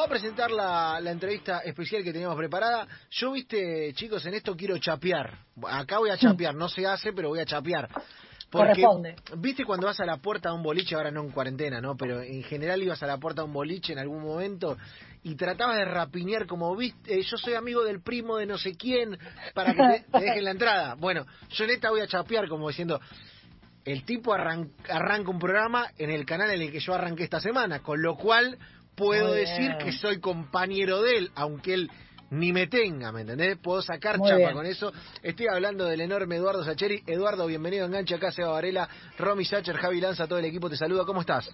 Voy a presentar la, la entrevista especial que teníamos preparada. Yo, viste, chicos, en esto quiero chapear. Acá voy a chapear, no se hace, pero voy a chapear. Porque, Corresponde. viste cuando vas a la puerta de un boliche, ahora no en cuarentena, ¿no? Pero en general ibas a la puerta de un boliche en algún momento y tratabas de rapiñar como, viste, eh, yo soy amigo del primo de no sé quién para que te, te dejen la entrada. Bueno, yo en esta voy a chapear como diciendo, el tipo arran- arranca un programa en el canal en el que yo arranqué esta semana, con lo cual puedo decir que soy compañero de él, aunque él ni me tenga, ¿me entendés? Puedo sacar Muy chapa bien. con eso. Estoy hablando del enorme Eduardo Sacheri. Eduardo, bienvenido a Enganche acá, Seba Varela, Romy Sacher, Javi Lanza, todo el equipo te saluda. ¿Cómo estás?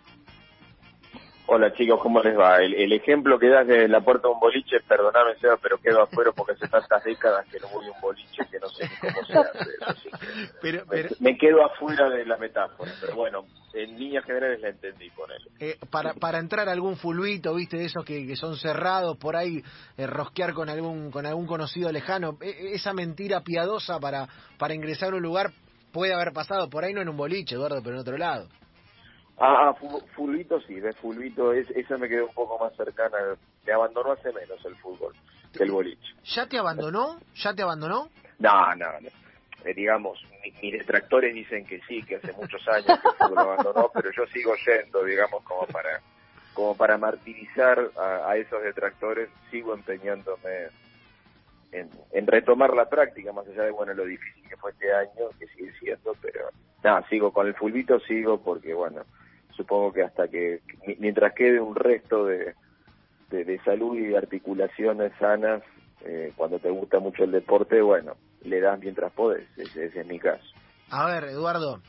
Hola chicos, ¿cómo les va? El, el ejemplo que das de la puerta de un boliche, perdoname Seba, pero quedo afuera porque hace tantas décadas que no voy a un boliche que no sé ni cómo se hace. así que Pero, me, pero me quedo afuera de la metáfora, pero bueno, en líneas generales la entendí con él. eh, para, para entrar a algún fulbito, viste, de esos que, que son cerrados, por ahí eh, rosquear con algún, con algún conocido lejano, e- esa mentira piadosa para, para ingresar a un lugar puede haber pasado, por ahí no en un boliche, Eduardo, pero en otro lado. Ah, ah, fu- fulbito sí, de fulbito, es, esa me quedó un poco más cercana, me abandonó hace menos el fútbol que el boliche. ¿Ya te abandonó? ¿Ya te abandonó? No, no, no. Eh, digamos, mi- mis detractores dicen que sí, que hace muchos años que el fútbol abandonó, pero yo sigo yendo, digamos, como para como para martirizar a, a esos detractores, sigo empeñándome en, en retomar la práctica, más allá de, bueno, lo difícil que fue este año, que sigue siendo, pero nada, sigo con el fulbito, sigo porque, bueno, supongo que hasta que, mi- mientras quede un resto de, de, de salud y de articulaciones sanas, eh, cuando te gusta mucho el deporte, bueno, le das mientras podés, ese, ese es mi caso. A ver, Eduardo,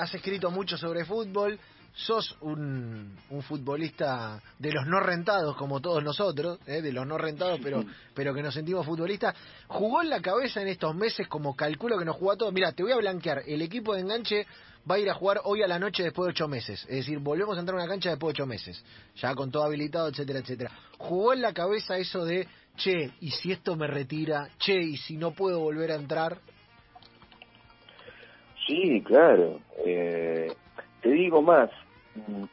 has escrito mucho sobre fútbol, sos un, un futbolista de los no rentados, como todos nosotros, ¿eh? de los no rentados, pero, pero que nos sentimos futbolistas. ¿Jugó en la cabeza en estos meses como calculo que nos jugó a todos? Mira, te voy a blanquear, el equipo de enganche va a ir a jugar hoy a la noche después de ocho meses, es decir, volvemos a entrar a una cancha después de ocho meses, ya con todo habilitado, etcétera, etcétera. ¿Jugó en la cabeza eso de, che, y si esto me retira, che, y si no puedo volver a entrar? Sí, claro. Eh, te digo más, mm,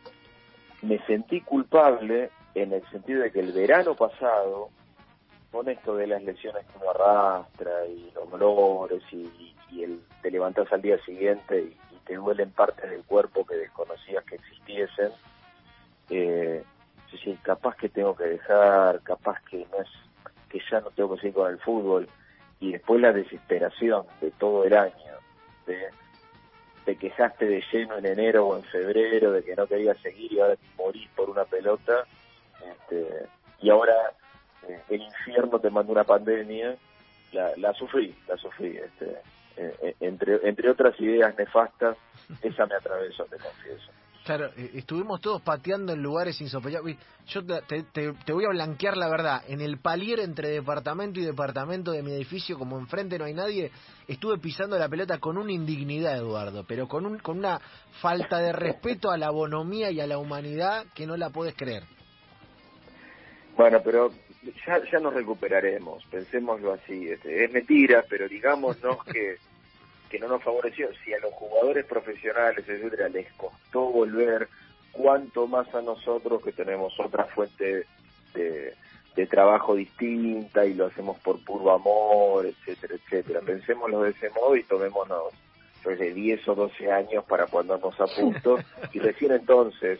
me sentí culpable en el sentido de que el verano pasado, con esto de las lesiones que uno arrastra y los dolores y, el te levantás al día siguiente y te duelen partes del cuerpo que desconocías que existiesen, eh, yo decía, capaz que tengo que dejar, capaz que no es, que ya no tengo que seguir con el fútbol. Y después la desesperación de todo el año, de te quejaste de lleno en enero o en febrero de que no querías seguir y ahora morís por una pelota este, y ahora eh, el infierno te mandó una pandemia la, la sufrí la sufrí este, eh, eh, entre entre otras ideas nefastas esa me atravesó te confieso Claro, eh, estuvimos todos pateando en lugares insospechados. Yo te, te- te- te voy a blanquear la verdad. En el palier entre departamento y departamento de mi edificio, como enfrente no hay nadie, estuve pisando la pelota con una indignidad, Eduardo, pero con, un, con una falta de respeto a la bonomía y a la humanidad que no la puedes creer. Bueno pero ya, ya nos recuperaremos pensémoslo así este, es mentira pero digámonos que que no nos favoreció. Si a los jugadores profesionales, etcétera, les costó volver, cuánto más a nosotros que tenemos otra fuente de, de trabajo distinta y lo hacemos por puro amor, etcétera, etcétera. Pensémoslo de ese modo y tomémonos pues, de 10 o 12 años para ponernos a punto y recién entonces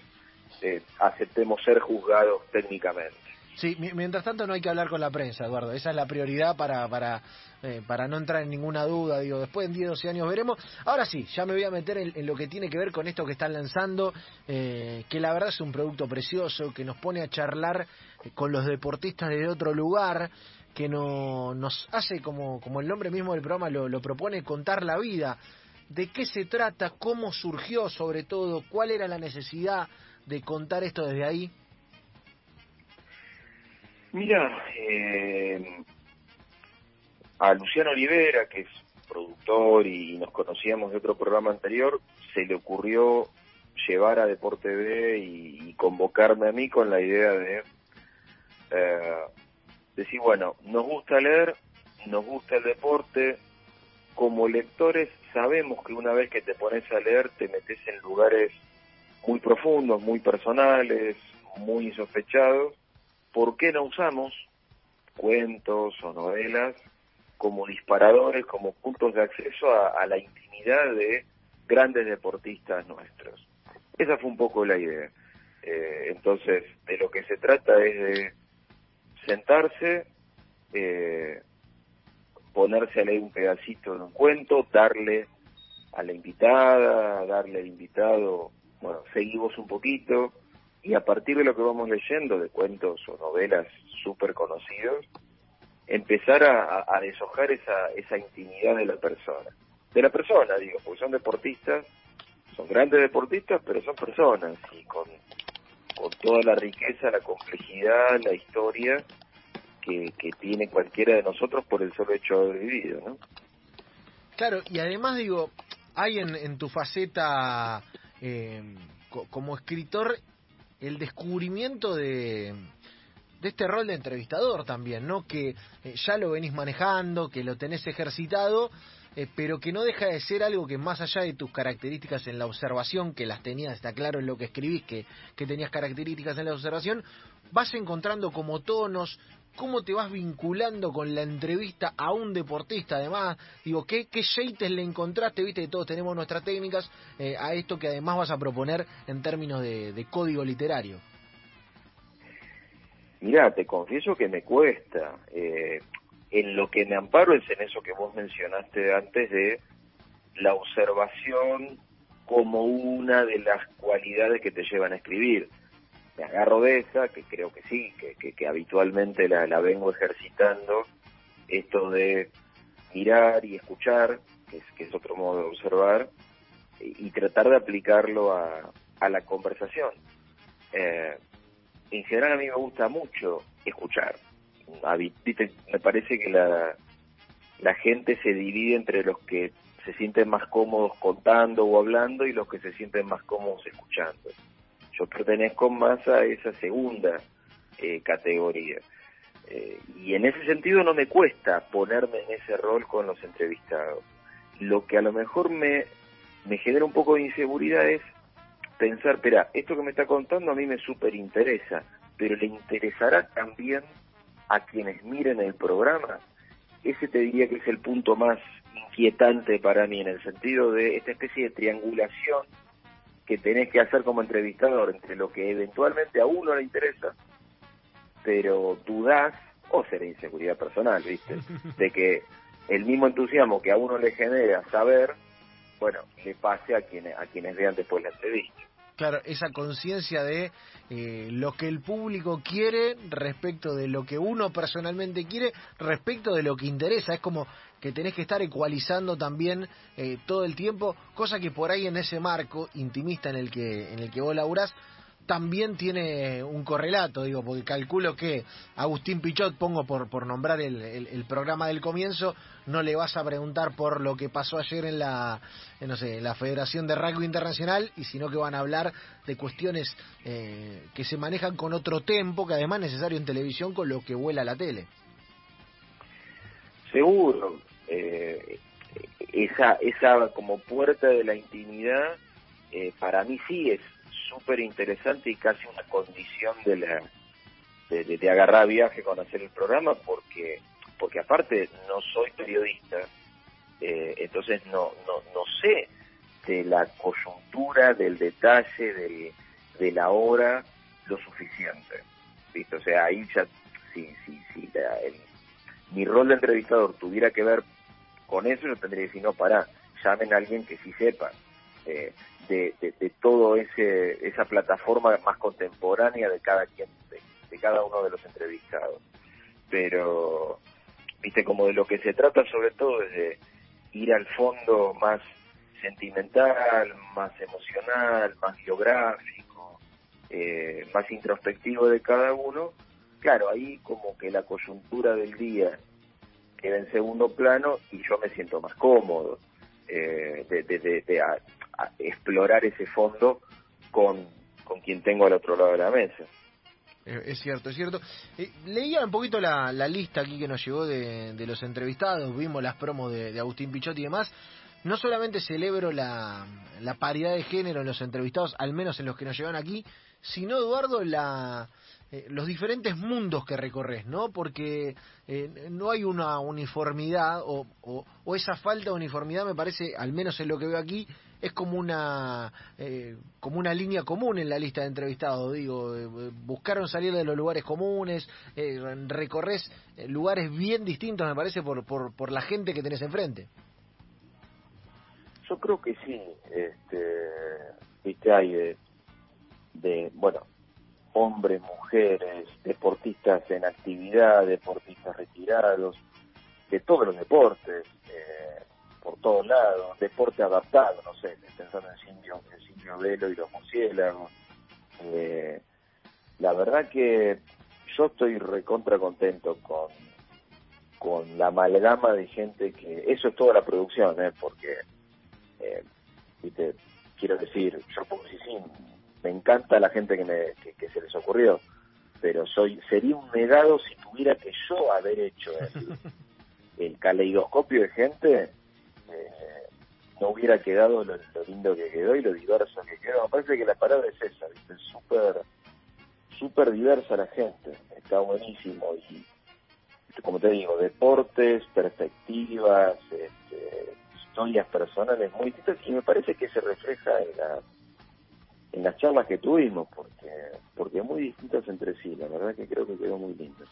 eh, aceptemos ser juzgados técnicamente. Sí, mi- mientras tanto no hay que hablar con la prensa, Eduardo. Esa es la prioridad para para eh, para no entrar en ninguna duda. Digo, después en 10, 12 años veremos. Ahora sí, ya me voy a meter en, lo que tiene que ver con esto que están lanzando, eh, que la verdad es un producto precioso, que nos pone a charlar eh, con los deportistas de otro lugar, que no, nos hace, como, como el nombre mismo del programa lo propone, contar la vida. ¿De qué se trata? ¿Cómo surgió sobre todo? ¿Cuál era la necesidad de contar esto desde ahí? Mira, eh, a Luciano Olivera, que es productor y nos conocíamos de otro programa anterior, se le ocurrió llevar a Deporte B y, convocarme a mí con la idea de eh, decir, bueno, nos gusta leer, nos gusta el deporte, como lectores sabemos que una vez que te pones a leer te metes en lugares muy profundos, muy personales, muy insospechados, ¿por qué no usamos cuentos o novelas como disparadores, como puntos de acceso a, la intimidad de grandes deportistas nuestros? Esa fue un poco la idea. Eh, entonces, de lo que se trata es de sentarse, eh, ponerse a leer un pedacito de un cuento, darle a la invitada, darle al invitado, bueno, seguimos un poquito, y a partir de lo que vamos leyendo, de cuentos o novelas súper conocidos, empezar a, a, deshojar esa, esa intimidad de la persona. De la persona, digo, porque son deportistas, son grandes deportistas, pero son personas, y con, con toda la riqueza, la complejidad, la historia que, que tiene cualquiera de nosotros por el solo hecho de haber vivido, ¿no? Claro, y además digo, hay en, en tu faceta eh, como escritor el descubrimiento de, de este rol de entrevistador también, ¿no? Que eh, ya lo venís manejando, que lo tenés ejercitado, eh, pero que no deja de ser algo que más allá de tus características en la observación, que las tenías, está claro en lo que escribís, que, que tenías características en la observación, vas encontrando como tonos, cómo te vas vinculando con la entrevista a un deportista, además, digo, ¿qué, qué le encontraste? Viste todos tenemos nuestras técnicas eh, a esto que además vas a proponer en términos de, código literario. Mira, te confieso que me cuesta. Eh, en lo que me amparo es en eso que vos mencionaste antes de la observación como una de las cualidades que te llevan a escribir me agarro de esa, que creo que sí, que, habitualmente la, la, vengo ejercitando, esto de mirar y escuchar, que es, que es otro modo de observar, y, tratar de aplicarlo a, a la conversación. Eh, en general a mí me gusta mucho escuchar. Me parece que la, la gente se divide entre los que se sienten más cómodos contando o hablando y los que se sienten más cómodos escuchando yo pertenezco más a esa segunda eh, categoría. Eh, y en ese sentido no me cuesta ponerme en ese rol con los entrevistados. Lo que a lo mejor me, me genera un poco de inseguridad es pensar, espera, esto que me está contando a mí me súper interesa, pero le interesará también a quienes miren el programa. Ese te diría que es el punto más inquietante para mí, en el sentido de esta especie de triangulación que tenés que hacer como entrevistador entre lo que eventualmente a uno le interesa, pero dudás, o será inseguridad personal, ¿viste? De que el mismo entusiasmo que a uno le genera saber, bueno, le pase a quienes, a quienes vean después la entrevista. Claro, esa conciencia de eh, lo que el público quiere respecto de lo que uno personalmente quiere, respecto de lo que interesa. Es como que tenés que estar ecualizando también eh, todo el tiempo, cosa que por ahí en ese marco intimista en el que, en el que vos laburás, también tiene un correlato, digo, porque calculo que Agustín Pichot, pongo por, por nombrar el, el, programa del comienzo, no le vas a preguntar por lo que pasó ayer en la, no sé, la Federación de Rugby Internacional, y sino que van a hablar de cuestiones eh, que se manejan con otro tempo, que además es necesario en televisión con lo que vuela la tele. Seguro, eh, esa, esa como puerta de la intimidad, eh, para mí sí es súper interesante y casi una condición de la de, agarrar viaje con hacer el programa porque porque aparte no soy periodista eh, entonces no, no no sé de la coyuntura del detalle del, de la hora lo suficiente ¿viste? o sea ahí ya si si si mi rol de entrevistador tuviera que ver con eso yo tendría que decir no para llamen a alguien que sí sepa eh, de, de, todo ese esa plataforma más contemporánea de cada quien de, cada uno de los entrevistados. Pero viste como de lo que se trata sobre todo es de ir al fondo más sentimental más emocional más geográfico eh, más introspectivo de cada uno claro ahí como que la coyuntura del día queda en segundo plano y yo me siento más cómodo eh, de, de, de explorar ese fondo con, con quien tengo al otro lado de la mesa. Eh, es cierto, es cierto. Eh, leía un poquito la, la, lista aquí que nos llegó de, de los entrevistados, vimos las promos de, Agustín Pichot y demás, no solamente celebro la, la paridad de género en los entrevistados, al menos en los que nos llevan aquí, sino, Eduardo, la, eh, los diferentes mundos que recorres, ¿no? Porque eh, no hay una uniformidad o, esa falta de uniformidad me parece, al menos en lo que veo aquí, es como una eh, como una línea común en la lista de entrevistados. Digo, buscaron salir de los lugares comunes, recorres lugares bien distintos, me parece, por, por, por la gente que tenés enfrente. Yo creo que sí, este, viste, hay de, bueno, hombres, mujeres, deportistas en actividad, deportistas retirados, de todos los deportes, eh, por todos lados, deporte adaptado, no sé, pensando en Silvio, en Velo y los murciélagos. Eh, la verdad que yo estoy recontra contento con, con la amalgama de gente que, eso es toda la producción, ¿eh? porque, eh, quiero decir, yo sí me encanta la gente que, me, que, se les ocurrió, pero soy sería un negado si tuviera que yo haber hecho el, el caleidoscopio de gente, eh, no hubiera quedado lo, lindo que quedó y lo diverso que quedó. Me parece que la palabra es esa, ¿viste? súper súper diversa la gente, está buenísimo y como te digo, deportes, perspectivas, este, historias personales muy distintas y me parece que se refleja en la en las charlas que tuvimos, porque porque muy distintas entre sí, la verdad que creo que quedó muy lindo.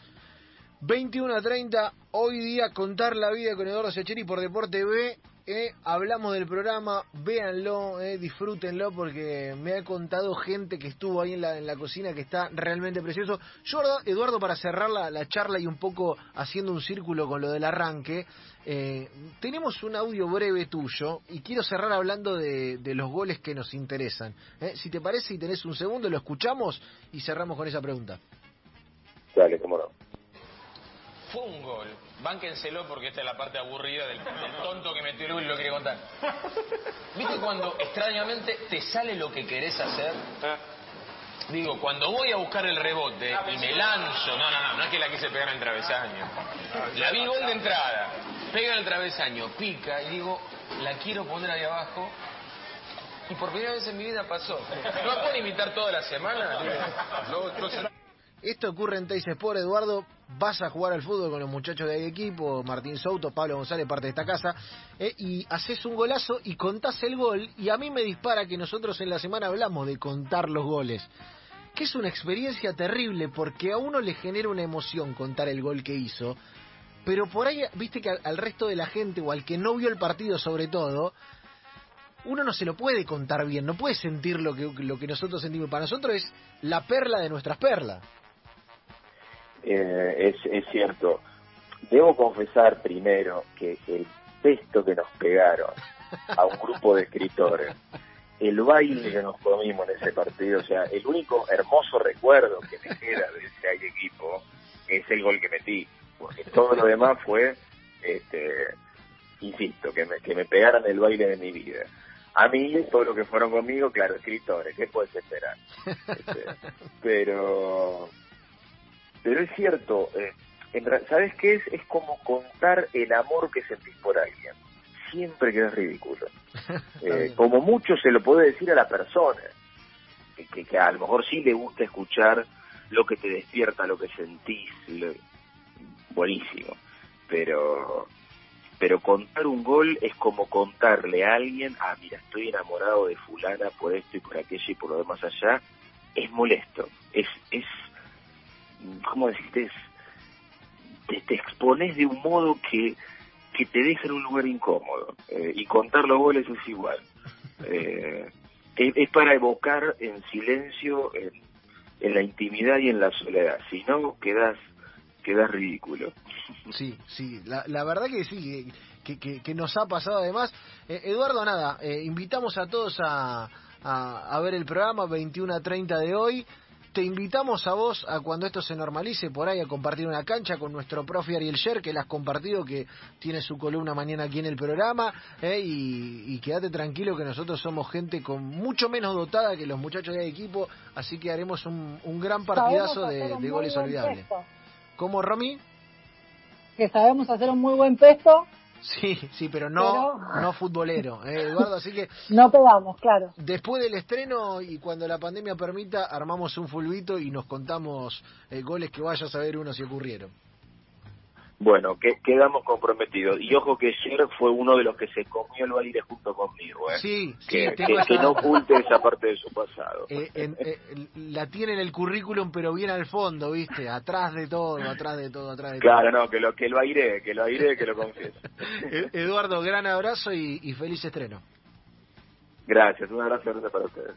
21 a 30, hoy día contar la vida con Eduardo Secheri por Deporte B. Eh, hablamos del programa, véanlo, eh, disfrútenlo porque me ha contado gente que estuvo ahí en la, en la cocina que está realmente precioso. Yo, Eduardo, para cerrar la, la charla y un poco haciendo un círculo con lo del arranque, eh, tenemos un audio breve tuyo y quiero cerrar hablando de, de los goles que nos interesan. Eh. Si te parece y tenés un segundo, lo escuchamos y cerramos con esa pregunta. Dale, cómo no. Fue un gol Bánquenselo porque esta es la parte aburrida del, tonto que metió el gol y lo quiere contar. ¿Viste cuando extrañamente te sale lo que querés hacer? Ah. Digo, cuando voy a buscar el rebote y me lanzo, no, no, no, no es que la quise pegar en el travesaño. La vi gol de entrada, pega en el travesaño, pica y digo, la quiero poner ahí abajo. Y por primera vez en mi vida pasó. ¿No puedo imitar toda la semana? No, esto ocurre en Teis Sport, Eduardo. Vas a jugar al fútbol con los muchachos de ahí equipo, Martín Souto, Pablo González, parte de esta casa, eh, y haces un golazo y contás el gol. Y a mí me dispara que nosotros en la semana hablamos de contar los goles. Que es una experiencia terrible porque a uno le genera una emoción contar el gol que hizo. Pero por ahí, viste que al, resto de la gente o al que no vio el partido sobre todo, uno no se lo puede contar bien, no puede sentir lo que, lo que nosotros sentimos. Para nosotros es la perla de nuestras perlas. Eh, es, es cierto. Debo confesar primero que el texto que nos pegaron a un grupo de escritores, el baile que nos comimos en ese partido, o sea, el único hermoso recuerdo que me queda de ese equipo es el gol que metí, porque todo lo demás fue, este, insisto, que me, que me pegaran el baile de mi vida. A mí, todo lo que fueron conmigo, claro, escritores, ¿qué puedes esperar? Este, pero pero es cierto, eh, ¿sabes qué es? Es como contar el amor que sentís por alguien. Siempre queda ridículo. Eh, como mucho se lo puede decir a la persona, que, que, a lo mejor sí le gusta escuchar lo que te despierta, lo que sentís, buenísimo. Pero pero contar un gol es como contarle a alguien, ah, mira, estoy enamorado de fulana por esto y por aquello y por lo demás allá, es molesto, es, es ¿cómo decirte? Te, te, expones de un modo que, que te deja en un lugar incómodo. Eh, y contar los goles es igual. Eh, es, para evocar en silencio, en, la intimidad y en la soledad. Si no, quedas, quedas ridículo. Sí, sí, la, la verdad que sí, que, que, que nos ha pasado además. Eh, Eduardo, nada, invitamos a todos a, a, a ver el programa 21 a 30 de hoy. Te invitamos a vos a cuando esto se normalice por ahí a compartir una cancha con nuestro profe Ariel Sher, que la has compartido, que tiene su columna mañana aquí en el programa, eh, y, quédate tranquilo que nosotros somos gente con mucho menos dotada que los muchachos de equipo, así que haremos un, gran partidazo de, goles olvidables. ¿Cómo, Romy? Que sabemos hacer un muy buen pesto Sí, sí, pero no, no futbolero, ¿eh, Eduardo. Así que. No pegamos, claro. Después del estreno y cuando la pandemia permita, armamos un fulbito y nos contamos eh, goles que vaya a saber uno si ocurrieron. Bueno, que, quedamos comprometidos. Y ojo que ayer fue uno de los que se comió el baile junto conmigo. ¿eh? Sí, que, que, no oculte esa parte de su pasado. Eh, eh, la tiene en el currículum, pero bien al fondo, ¿viste? Atrás de todo, atrás de todo, atrás de todo. Claro, no, que lo, que lo aire, que lo aire, que lo confiese. E-, Eduardo, gran abrazo y, y feliz estreno. Gracias, un abrazo grande para ustedes.